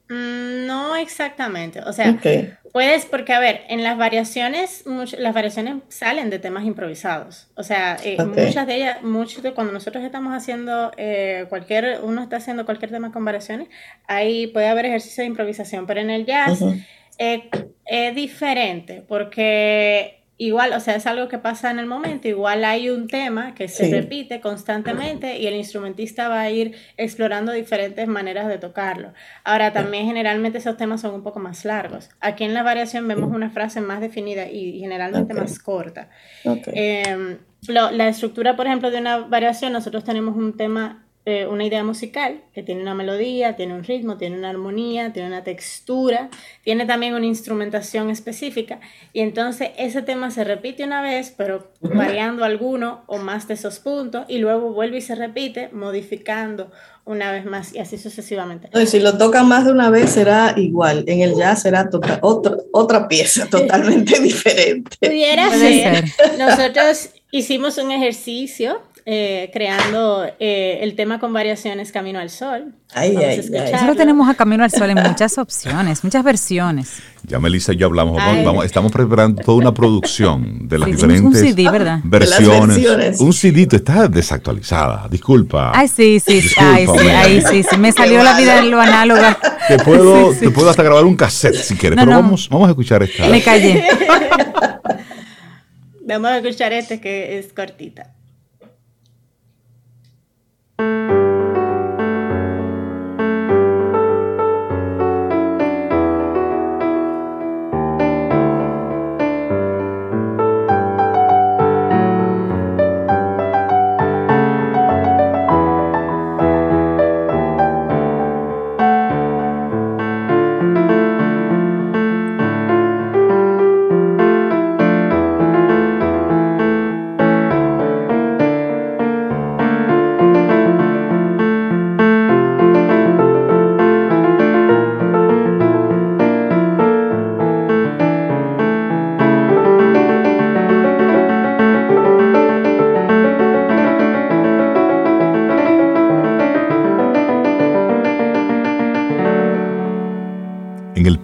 Mm, no exactamente. O sea, puedes, porque a ver, en las variaciones, las variaciones salen de temas improvisados. O sea, eh, muchas de ellas, muchos de cuando nosotros estamos haciendo eh, cualquier, uno está haciendo cualquier tema con variaciones, ahí puede haber ejercicio de improvisación, pero en el jazz eh, es diferente porque igual, o sea, es algo que pasa en el momento, igual hay un tema que se repite constantemente y el instrumentista va a ir explorando diferentes maneras de tocarlo. Ahora, también generalmente esos temas son un poco más largos. Aquí en la variación vemos una frase más definida y generalmente más corta. Em, la estructura, por ejemplo, de una variación, nosotros tenemos un tema eh, una idea musical que tiene una melodía, tiene un ritmo, tiene una armonía, tiene una textura, tiene también una instrumentación específica y entonces ese tema se repite una vez, pero variando alguno o más de esos puntos y luego vuelve y se repite modificando una vez más y así sucesivamente. Entonces, si lo toca más de una vez será igual, en el jazz será otra, otra pieza totalmente diferente. Pudiera ser. Nosotros hicimos un ejercicio eh, creando eh, el tema con variaciones Camino al Sol. Ay, ay, Nosotros tenemos a Camino al Sol en muchas opciones, muchas versiones. Ya Melissa y yo hablamos, vamos, estamos preparando toda una producción de las diferentes un CD, ¿verdad? versiones. Un CD está desactualizada, disculpa. Ay, sí, sí, ay, sí, ahí sí, sí, me salió la vida en lo análoga. Te puedo, Te puedo hasta grabar un cassette si quieres, pero Vamos, vamos a escuchar esta. Me callé. vamos a escuchar este que es cortita.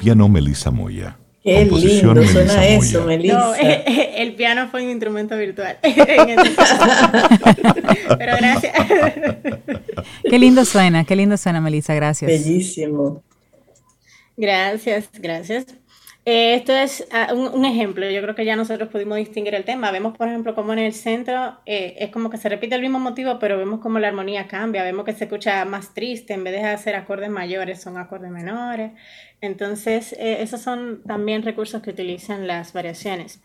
Piano Melissa Moya. Qué lindo suena eso, Melissa. el piano fue un instrumento virtual. Pero gracias. Qué lindo suena, qué lindo suena, Melissa, gracias. Bellísimo. Gracias, gracias. Eh, esto es ah, un, ejemplo, yo creo que ya nosotros pudimos distinguir el tema. Vemos, por ejemplo, como en el centro eh, es como que se repite el mismo motivo, pero vemos como la armonía cambia, vemos que se escucha más triste, en vez de hacer acordes mayores, son acordes menores. Entonces, eh, esos son también recursos que utilizan las variaciones.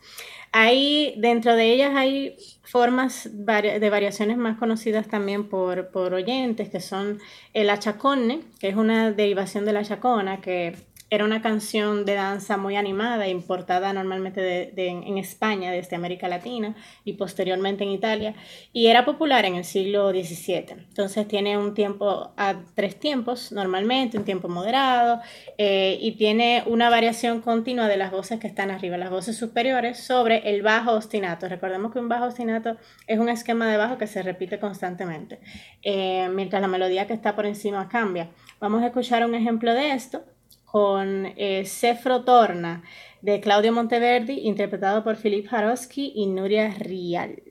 Ahí, dentro de ellas hay formas de variaciones más conocidas también por, por oyentes, que son el achacone, que es una derivación de la chacona, que era una canción de danza muy animada, importada normalmente en España, desde América Latina y posteriormente en Italia, y era popular en el siglo XVII. Entonces tiene un tiempo a tres tiempos normalmente, un tiempo moderado, eh, y tiene una variación continua de las voces que están arriba, las voces superiores, sobre el bajo ostinato. Recordemos que un bajo ostinato es un esquema de bajo que se repite constantemente, eh, mientras la melodía que está por encima cambia. Vamos a escuchar un ejemplo de esto con eh, Cefro Torna de Claudio Monteverdi, interpretado por Philip Jarosky y Nuria Rial.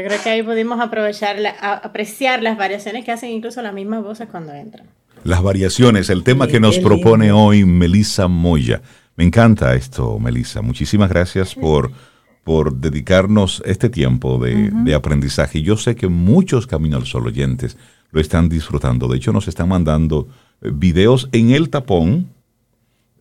Yo creo que ahí pudimos aprovechar, apreciar las variaciones que hacen incluso las mismas voces cuando entran. Las variaciones, el tema que nos propone hoy Melissa Moya. Me encanta esto, Melissa. Muchísimas gracias por, por dedicarnos este tiempo de, de aprendizaje. Yo sé que muchos Camino al Sol oyentes lo están disfrutando. De hecho, nos están mandando eh, videos en el tapón,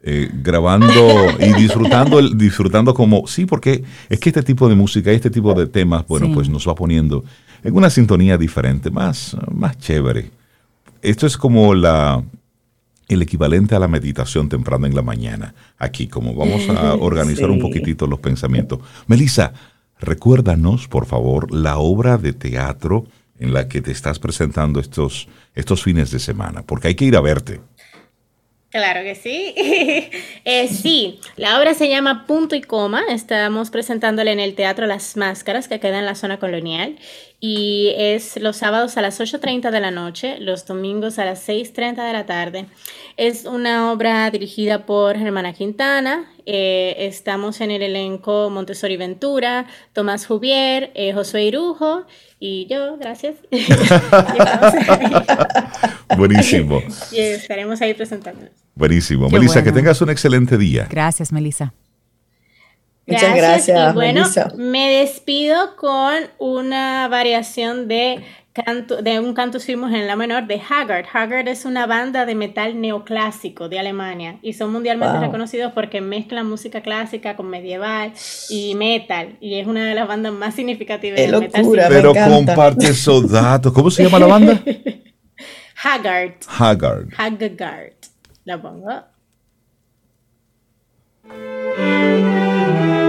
eh, grabando y disfrutando, disfrutando como, sí, porque es que este tipo de música, este tipo de temas, bueno, pues nos va poniendo en una sintonía diferente, más, más chévere. Esto es como la, el equivalente a la meditación temprana en la mañana, aquí, como vamos a organizar un poquitito los pensamientos. Melissa, recuérdanos, por favor, la obra de teatro en la que te estás presentando estos, estos fines de semana, porque hay que ir a verte. Claro que sí. eh, sí, la obra se llama Punto y Coma. Estamos presentándola en el Teatro Las Máscaras, que queda en la zona colonial. Y es los sábados a las 8.30 de la noche, los domingos a las 6.30 de la tarde. Es una obra dirigida por Germana Quintana. Eh, estamos en el elenco Montessori Ventura, Tomás Jubier, eh, Josué Irujo y yo, gracias. Buenísimo. Y estaremos ahí presentándonos. Buenísimo. Melissa, que tengas un excelente día. Gracias, Melissa. Muchas gracias. Y bueno, me despido con una variación de de un canto fuimos en la menor de Haggard. Haggard es una banda de metal neoclásico de Alemania y son mundialmente reconocidos porque mezclan música clásica con medieval y metal y es una de las bandas más significativas del metal. Pero comparte esos datos. ¿Cómo se llama la banda? Haggard. Haggard. Haggard. La pongo. Música,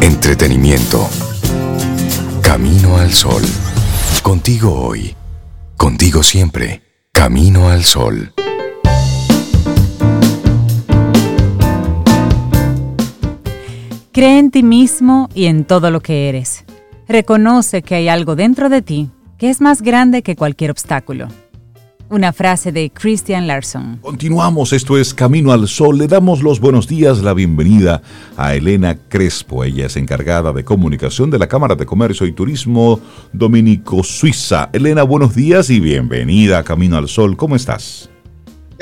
entretenimiento. Camino al sol. Contigo hoy. Contigo siempre. Camino al sol. Cree en ti mismo y en todo lo que eres. Reconoce que hay algo dentro de ti que es más grande que cualquier obstáculo. Una frase de Christian Larson. Continuamos, esto es Camino al Sol. Le damos los buenos días, la bienvenida a Elena Crespo. Ella es encargada de comunicación de la Cámara de Comercio y Turismo Dominico Suiza. Elena, buenos días y bienvenida a Camino al Sol. ¿Cómo estás?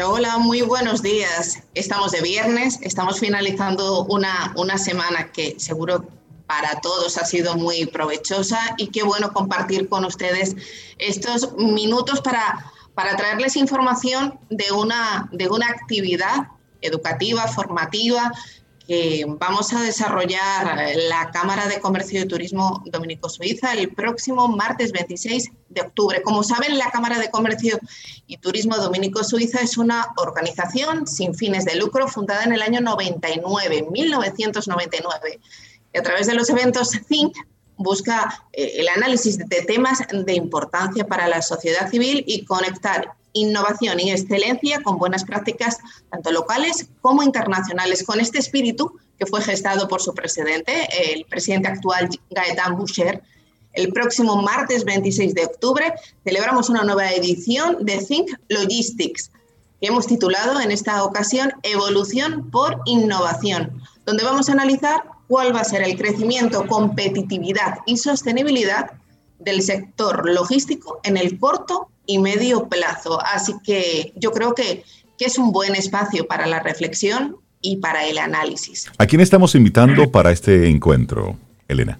Hola, muy buenos días. Estamos de viernes, estamos finalizando una, una semana que seguro para todos ha sido muy provechosa y qué bueno compartir con ustedes estos minutos para para traerles información de una, de una actividad educativa, formativa, que vamos a desarrollar la Cámara de Comercio y Turismo Dominico Suiza el próximo martes 26 de octubre. Como saben, la Cámara de Comercio y Turismo Dominico Suiza es una organización sin fines de lucro fundada en el año 99, 1999. Y a través de los eventos THINK busca eh, el análisis de temas de importancia para la sociedad civil y conectar innovación y excelencia con buenas prácticas tanto locales como internacionales, con este espíritu que fue gestado por su presidente, el presidente actual Gaetan Boucher. El próximo martes 26 de octubre celebramos una nueva edición de Think Logistics, que hemos titulado en esta ocasión Evolución por Innovación, donde vamos a analizar cuál va a ser el crecimiento, competitividad y sostenibilidad del sector logístico en el corto y medio plazo. Así que yo creo que, es un buen espacio para la reflexión y para el análisis. ¿A quién estamos invitando para este encuentro, Elena?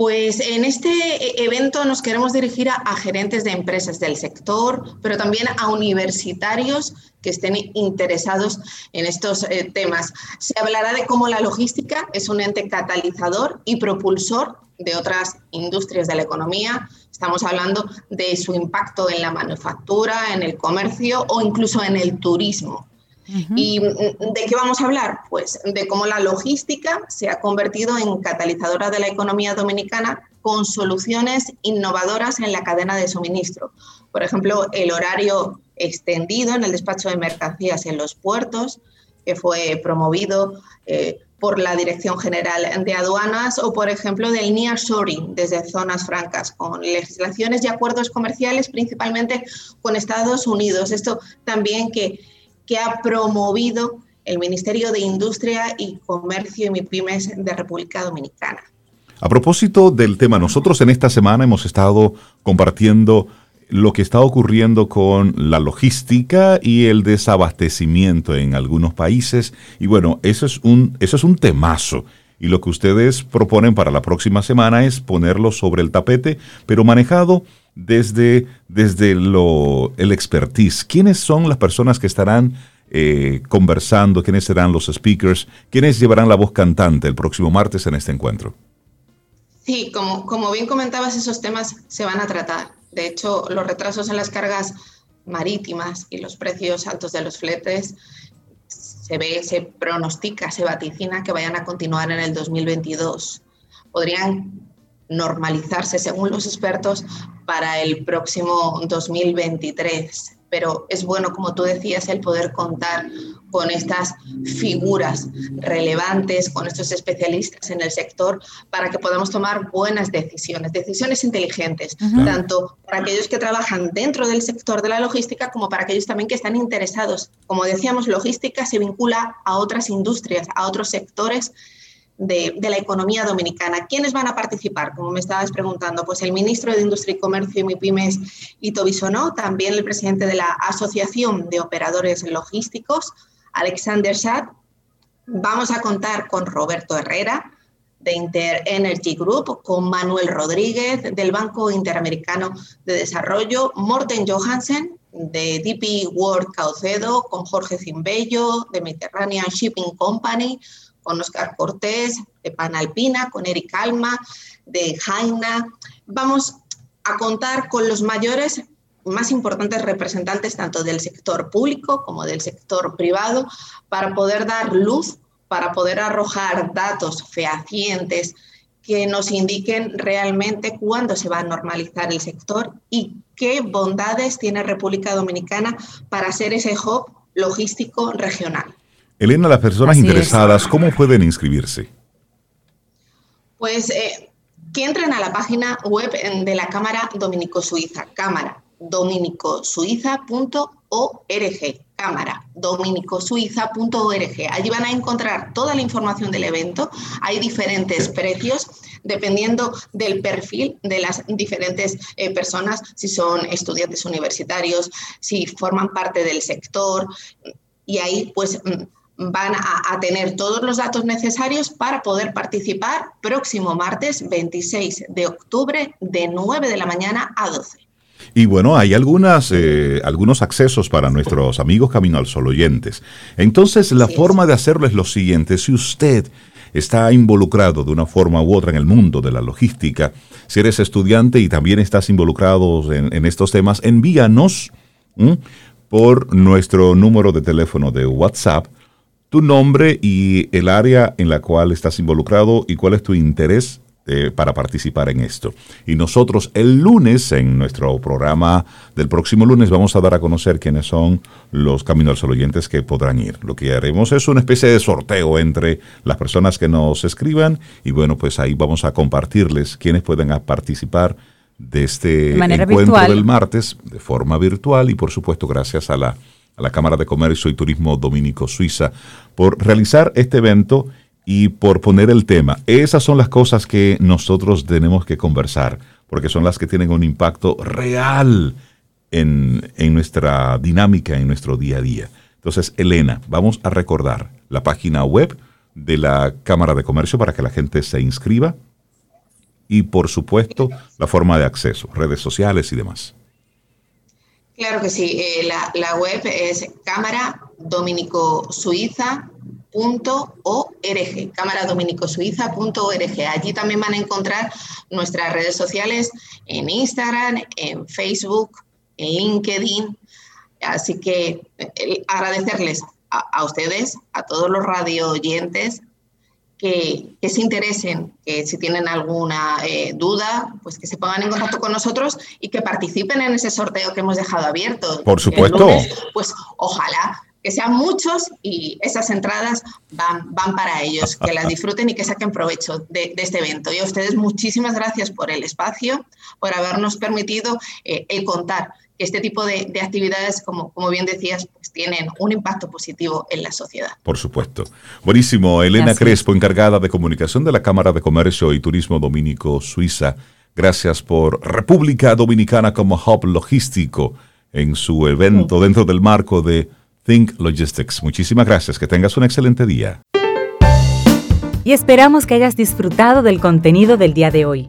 Pues en este e-, evento nos queremos dirigir a, gerentes de empresas del sector, pero también a universitarios que estén interesados en estos eh, temas. Se hablará de cómo la logística es un ente catalizador y propulsor de otras industrias de la economía. Estamos hablando de su impacto en la manufactura, en el comercio o incluso en el turismo. ¿Y mm, de qué vamos a hablar? Pues de cómo la logística se ha convertido en catalizadora de la economía dominicana con soluciones innovadoras en la cadena de suministro. Por ejemplo, el horario extendido en el despacho de mercancías en los puertos, que fue promovido eh, por la Dirección General de Aduanas, o por ejemplo del nearshoring desde zonas francas, con legislaciones y acuerdos comerciales principalmente con Estados Unidos. Esto también que que ha promovido el Ministerio de Industria y Comercio y MIPIMES de República Dominicana. A propósito del tema, nosotros en esta semana hemos estado compartiendo lo que está ocurriendo con la logística y el desabastecimiento en algunos países. Y bueno, eso es un, eso es un temazo. Y lo que ustedes proponen para la próxima semana es ponerlo sobre el tapete, pero manejado desde, desde lo, el expertise. ¿Quiénes son las personas que estarán eh, conversando? ¿Quiénes serán los speakers? ¿Quiénes llevarán la voz cantante el próximo martes en este encuentro? Sí, como, como bien comentabas, esos temas se van a tratar. De hecho, los retrasos en las cargas marítimas y los precios altos de los fletes se ve, se pronostica, se vaticina que vayan a continuar en el 2022. Podrían normalizarse, según los expertos, para el próximo 2023. Pero es bueno, como tú decías, el poder contar con estas figuras relevantes, con estos especialistas en el sector, para que podamos tomar buenas decisiones, decisiones inteligentes, tanto para aquellos que trabajan dentro del sector de la logística como para aquellos también que están interesados. Como decíamos, logística se vincula a otras industrias, a otros sectores de, la economía dominicana. ¿Quiénes van a participar? Como me estabas preguntando, pues el ministro de Industria y Comercio y MIPIMES, Ito Bisonó, también el presidente de la Asociación de Operadores Logísticos, Alexander Schad. Vamos a contar con Roberto Herrera, de Inter Energy Group, con Manuel Rodríguez, del Banco Interamericano de Desarrollo, Morten Johansen, de DP World Caucedo, con Jorge Zimbello, de Mediterranean Shipping Company, con Oscar Cortés, de Panalpina, con Eric Alma, de Jaina. Vamos a contar con los mayores más importantes representantes tanto del sector público como del sector privado para poder dar luz, para poder arrojar datos fehacientes que nos indiquen realmente cuándo se va a normalizar el sector y qué bondades tiene República Dominicana para ser ese hub logístico regional. Elena, las personas interesadas, ¿cómo pueden inscribirse? Pues eh, que entren a la página web de la Cámara Dominico-Suiza, cámara dominicosuiza.org, cámara dominicosuiza.org. Allí van a encontrar toda la información del evento. Hay diferentes precios dependiendo del perfil de las diferentes eh, personas, si son estudiantes universitarios, si forman parte del sector. Y ahí, pues mm, van a, tener todos los datos necesarios para poder participar próximo martes 26 de octubre de 9 de la mañana a 12. Y bueno, hay algunas, eh, algunos accesos para nuestros amigos Camino al Sol oyentes. Entonces, la forma de hacerlo es lo siguiente. Si usted está involucrado de una forma u otra en el mundo de la logística, si eres estudiante y también estás involucrado en, estos temas, envíanos por nuestro número de teléfono de WhatsApp tu nombre y el área en la cual estás involucrado y cuál es tu interés eh, para participar en esto. Y nosotros el lunes, en nuestro programa del próximo lunes, vamos a dar a conocer quiénes son los Caminos al oyentes que podrán ir. Lo que haremos es una especie de sorteo entre las personas que nos escriban y bueno, pues ahí vamos a compartirles quiénes pueden participar de este encuentro del martes de forma virtual y por supuesto gracias a la la Cámara de Comercio y Turismo Dominico Suiza por realizar este evento y por poner el tema. Esas son las cosas que nosotros tenemos que conversar, porque son las que tienen un impacto real en, en nuestra dinámica, en nuestro día a día. Entonces, Elena, vamos a recordar la página web de la Cámara de Comercio para que la gente se inscriba. y por supuesto la forma de acceso, redes sociales y demás. Claro que sí, eh, la, la, web es cámara dominico suiza .org, cámaradominicosuiza.org. Allí también van a encontrar nuestras redes sociales en Instagram, en Facebook, en LinkedIn. Así que agradecerles a, ustedes, a todos los radio oyentes, que, se interesen, que si tienen alguna eh, duda, pues que se pongan en contacto con nosotros y que participen en ese sorteo que hemos dejado abierto. Por supuesto. pues ojalá que sean muchos y esas entradas van, van para ellos, que las disfruten y que saquen provecho de, este evento. Y a ustedes muchísimas gracias por el espacio, por habernos permitido eh, el contar este tipo de, actividades, como, como bien decías, pues tienen un impacto positivo en la sociedad. Por supuesto. Buenísimo. Elena Crespo, encargada de comunicación de la Cámara de Comercio y Turismo Dominico Suiza. Gracias por República Dominicana como hub logístico en su evento dentro del marco de Think Logistics. Muchísimas gracias, que tengas un excelente día. Y esperamos que hayas disfrutado del contenido del día de hoy.